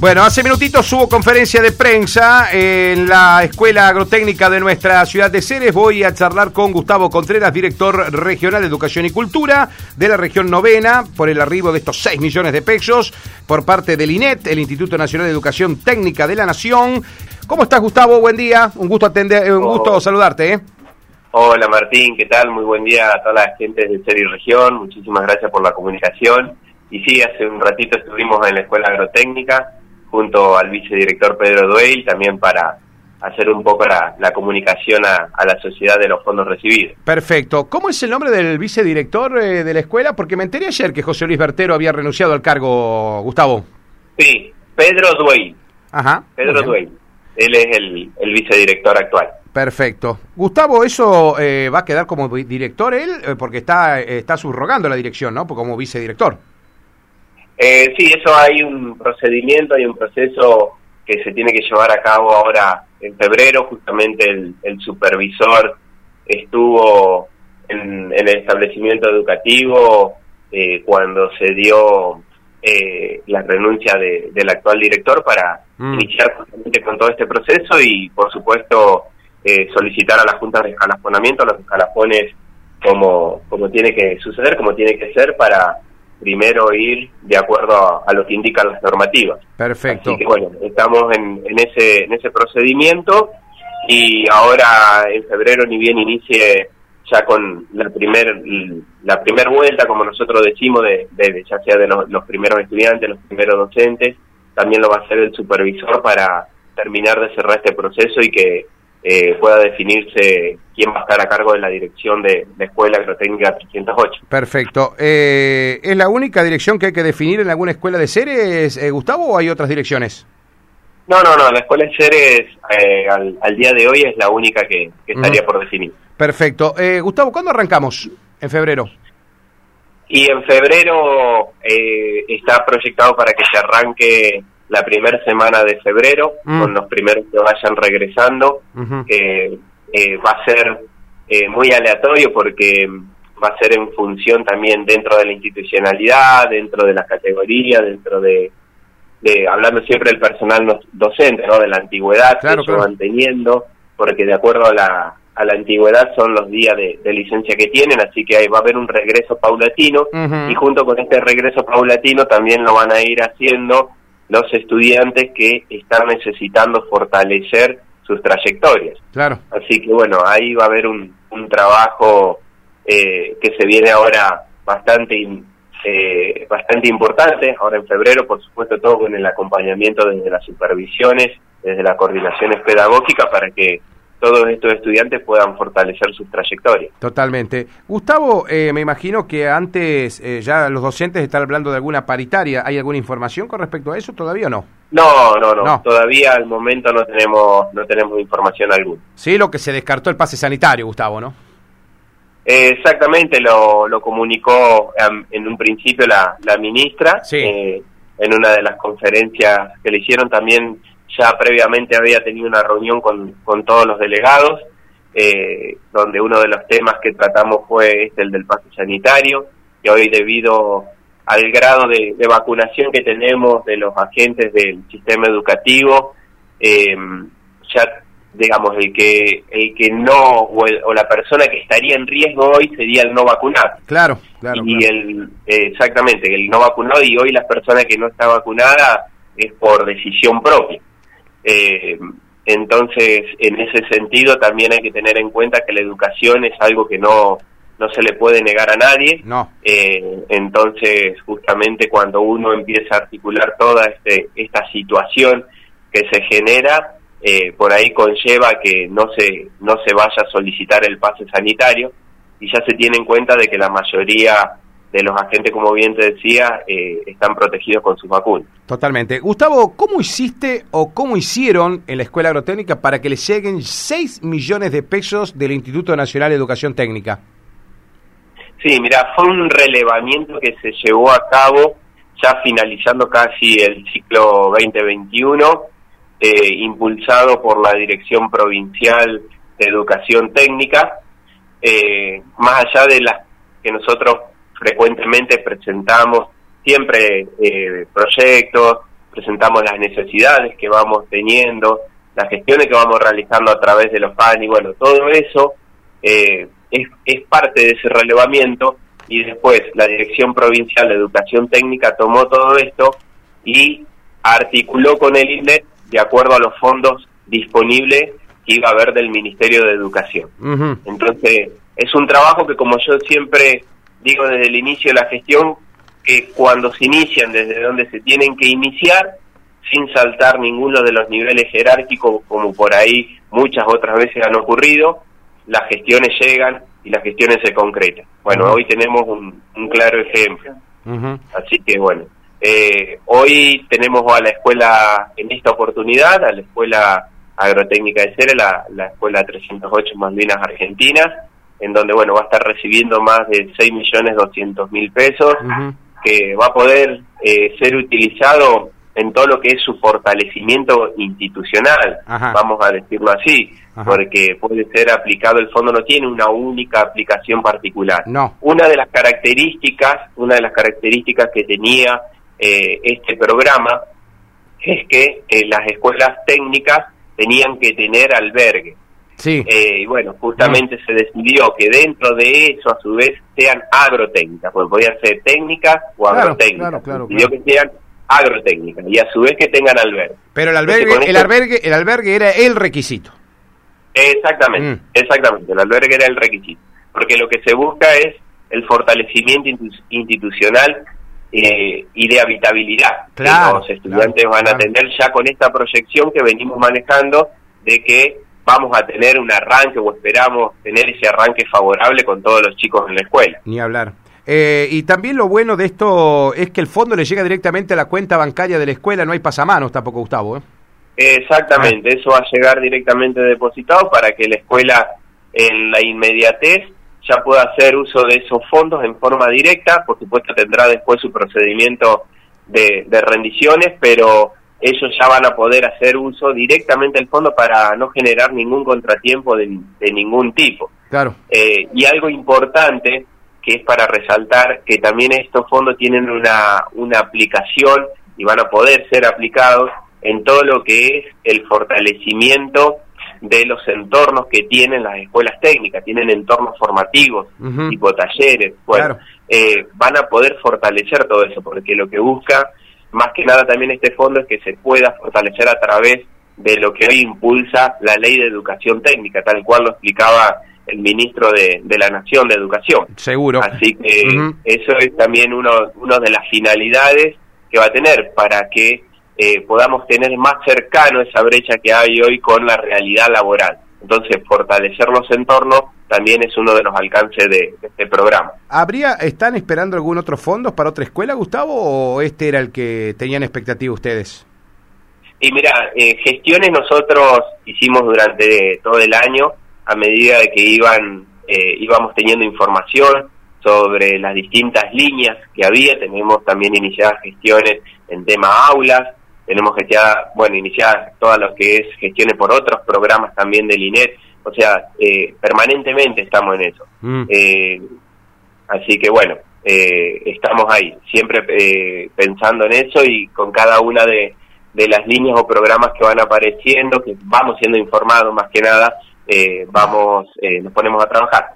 Bueno, hace minutitos hubo conferencia de prensa en la Escuela Agrotécnica de nuestra ciudad de Ceres. Voy a charlar con Gustavo Contreras, director regional de Educación y Cultura de la región novena, por el arribo de estos 6 millones de pesos por parte del INET, el Instituto Nacional de Educación Técnica de la Nación. ¿Cómo estás, Gustavo? Buen día. Un gusto atender, un gusto saludarte. ¿eh? Hola Martín, ¿qué tal? Muy buen día a toda la gente de Ceres y Región. Muchísimas gracias por la comunicación. Y sí, hace un ratito estuvimos en la Escuela Agrotécnica junto al vicedirector Pedro Dueil, también para hacer un poco la, comunicación a, la sociedad de los fondos recibidos. Perfecto. ¿Cómo es el nombre del vicedirector eh, de la escuela? Porque me enteré ayer que José Luis Bertero había renunciado al cargo, Gustavo. Sí, Pedro Dueil. Ajá. Pedro Dueil. Él es el, vicedirector actual. Perfecto. Gustavo, ¿eso eh, va a quedar como director él? Eh, porque está, está subrogando la dirección, ¿no? Como vicedirector. Eh, sí, eso hay un procedimiento, hay un proceso que se tiene que llevar a cabo ahora en febrero. Justamente el, supervisor estuvo en, el establecimiento educativo eh, cuando se dio eh, la renuncia del actual director para mm. iniciar justamente con todo este proceso y, por supuesto, eh, solicitar a la Junta de Escalafonamiento los escalafones como, como tiene que suceder, como tiene que ser para primero ir de acuerdo a, lo que indican las normativas. Perfecto. Así que bueno, estamos en, en, ese, en ese procedimiento y ahora en febrero ni bien inicie ya con la primer la primer vuelta, como nosotros decimos, de, de ya sea de los, los primeros estudiantes, los primeros docentes, también lo va a hacer el supervisor para terminar de cerrar este proceso y que eh, pueda definirse quién va a estar a cargo de la dirección de la Escuela Agrotécnica 308. Perfecto. Eh, ¿Es la única dirección que hay que definir en alguna escuela de Ceres, eh, Gustavo, o hay otras direcciones? No, no, no. La escuela de Ceres al, día de hoy es la única que, estaría por definir. Perfecto. Gustavo, ¿cuándo arrancamos? ¿En febrero? Y en febrero está proyectado para que se arranque la primera semana de febrero, mm. con los primeros que vayan regresando. eh, va a ser eh, muy aleatorio porque va a ser en función también dentro de la institucionalidad, dentro de las categorías, dentro de, de hablando siempre del personal docente, ¿no? de la antigüedad que se van teniendo, porque de acuerdo a la, a la antigüedad son los días de, licencia que tienen, así que ahí va a haber un regreso paulatino y junto con este regreso paulatino también lo van a ir haciendo los estudiantes que están necesitando fortalecer sus trayectorias. Claro. Así que bueno, ahí va a haber un, un trabajo eh, que se viene ahora bastante eh, bastante importante, ahora en febrero, por supuesto, todo con el acompañamiento desde las supervisiones, desde las coordinaciones pedagógicas para que todos estos estudiantes puedan fortalecer sus trayectorias. Totalmente. Gustavo, eh, me imagino que antes eh, ya los docentes están hablando de alguna paritaria. ¿Hay alguna información con respecto a eso todavía o no? No, no, no. Todavía al momento no tenemos no tenemos información alguna. Sí, lo que se descartó el pase sanitario, Gustavo, ¿no? exactamente, lo, lo comunicó en un principio la, la ministra eh, en una de las conferencias que le hicieron también ya previamente había tenido una reunión con, con todos los delegados, eh, donde uno de los temas que tratamos fue este, el del pase sanitario, que hoy debido al grado de, vacunación que tenemos de los agentes del sistema educativo, eh, ya digamos el que el que no o, la persona que estaría en riesgo hoy sería el no vacunado. Claro claro y el exactamente el no vacunado y hoy las personas que no está vacunada es por decisión propia eh, entonces, en ese sentido, también hay que tener en cuenta que la educación es algo que no, no se le puede negar a nadie. No. Eh, entonces, justamente cuando uno empieza a articular toda este, esta situación que se genera, eh, por ahí conlleva que no se, no se vaya a solicitar el pase sanitario y ya se tiene en cuenta de que la mayoría de los agentes, como bien te decía, eh, están protegidos con sus vacunas. Totalmente. Gustavo, ¿cómo hiciste o cómo hicieron en la Escuela Agrotécnica para que les lleguen 6 millones de pesos del Instituto Nacional de Educación Técnica? Sí, mira, fue un relevamiento que se llevó a cabo ya finalizando casi el ciclo 2021, eh, impulsado por la Dirección Provincial de Educación Técnica, eh, más allá de las que nosotros frecuentemente presentamos siempre eh, proyectos presentamos las necesidades que vamos teniendo, las gestiones que vamos realizando a través de los PAN y bueno, todo eso eh, es, es parte de ese relevamiento y después la Dirección Provincial de Educación Técnica tomó todo esto y articuló con el INET de acuerdo a los fondos disponibles que iba a haber del Ministerio de Educación. Entonces, es un trabajo que como yo siempre digo desde el inicio de la gestión, que cuando se inician desde donde se tienen que iniciar, sin saltar ninguno de los niveles jerárquicos, como por ahí muchas otras veces han ocurrido, las gestiones llegan y las gestiones se concretan. Bueno, hoy tenemos un, claro ejemplo. Así que bueno, eh, hoy tenemos a la escuela, en esta oportunidad, a la escuela agrotécnica de Cere, la, la escuela 308 Malvinas Argentinas, en donde bueno va a estar recibiendo más de 6 millones 200 mil pesos, que va a poder eh, ser utilizado en todo lo que es su fortalecimiento institucional, vamos a decirlo así, porque puede ser aplicado, el fondo no tiene una única aplicación particular. No. Una de las características, una de las características que tenía eh, este programa es que eh, las escuelas técnicas tenían que tener albergue. Sí. Eh, y bueno, justamente se decidió que dentro de eso, a su vez, sean agrotécnicas, porque podían ser técnicas o agrotécnicas. Claro, claro, que sean agrotécnica y a su vez que tengan albergue. Pero el albergue, el albergue, el albergue era el requisito. Exactamente, mm. exactamente, el albergue era el requisito, porque lo que se busca es el fortalecimiento institucional eh, y de habitabilidad que los estudiantes van a tener ya con esta proyección que venimos manejando de que vamos a tener un arranque o esperamos tener ese arranque favorable con todos los chicos en la escuela. Ni hablar. Eh, y también lo bueno de esto es que el fondo le llega directamente a la cuenta bancaria de la escuela, no hay pasamanos tampoco, Gustavo. ¿eh? Exactamente, eso va a llegar directamente depositado para que la escuela en la inmediatez ya pueda hacer uso de esos fondos en forma directa, por supuesto tendrá después su procedimiento de, rendiciones, pero ellos ya van a poder hacer uso directamente del fondo para no generar ningún contratiempo de, ningún tipo. Claro. Eh, y algo importante que es para resaltar que también estos fondos tienen una, una aplicación y van a poder ser aplicados en todo lo que es el fortalecimiento de los entornos que tienen las escuelas técnicas, tienen entornos formativos, tipo talleres, bueno, eh, van a poder fortalecer todo eso, porque lo que busca más que nada también este fondo es que se pueda fortalecer a través de lo que hoy impulsa la ley de educación técnica, tal cual lo explicaba el ministro de, la Nación de Educación. Seguro. Así que eso es también uno, uno de las finalidades que va a tener para que eh, podamos tener más cercano esa brecha que hay hoy con la realidad laboral. Entonces, fortalecer los entornos también es uno de los alcances de, este programa. ¿Habría, ¿Están esperando algún otro fondo para otra escuela, Gustavo, o este era el que tenían expectativa ustedes? Y mira, eh, gestiones nosotros hicimos durante todo el año, a medida de que iban eh, íbamos teniendo información sobre las distintas líneas que había, tenemos también iniciadas gestiones en tema aulas, tenemos gestionadas, bueno, iniciadas todas lo que es gestiones por otros programas también del INET, o sea, eh, permanentemente estamos en eso. Mm. Eh, así que bueno, estamos ahí, siempre pensando en eso y con cada una de, de las líneas o programas que van apareciendo, que vamos siendo informados más que nada, eh, vamos, eh, nos ponemos a trabajar.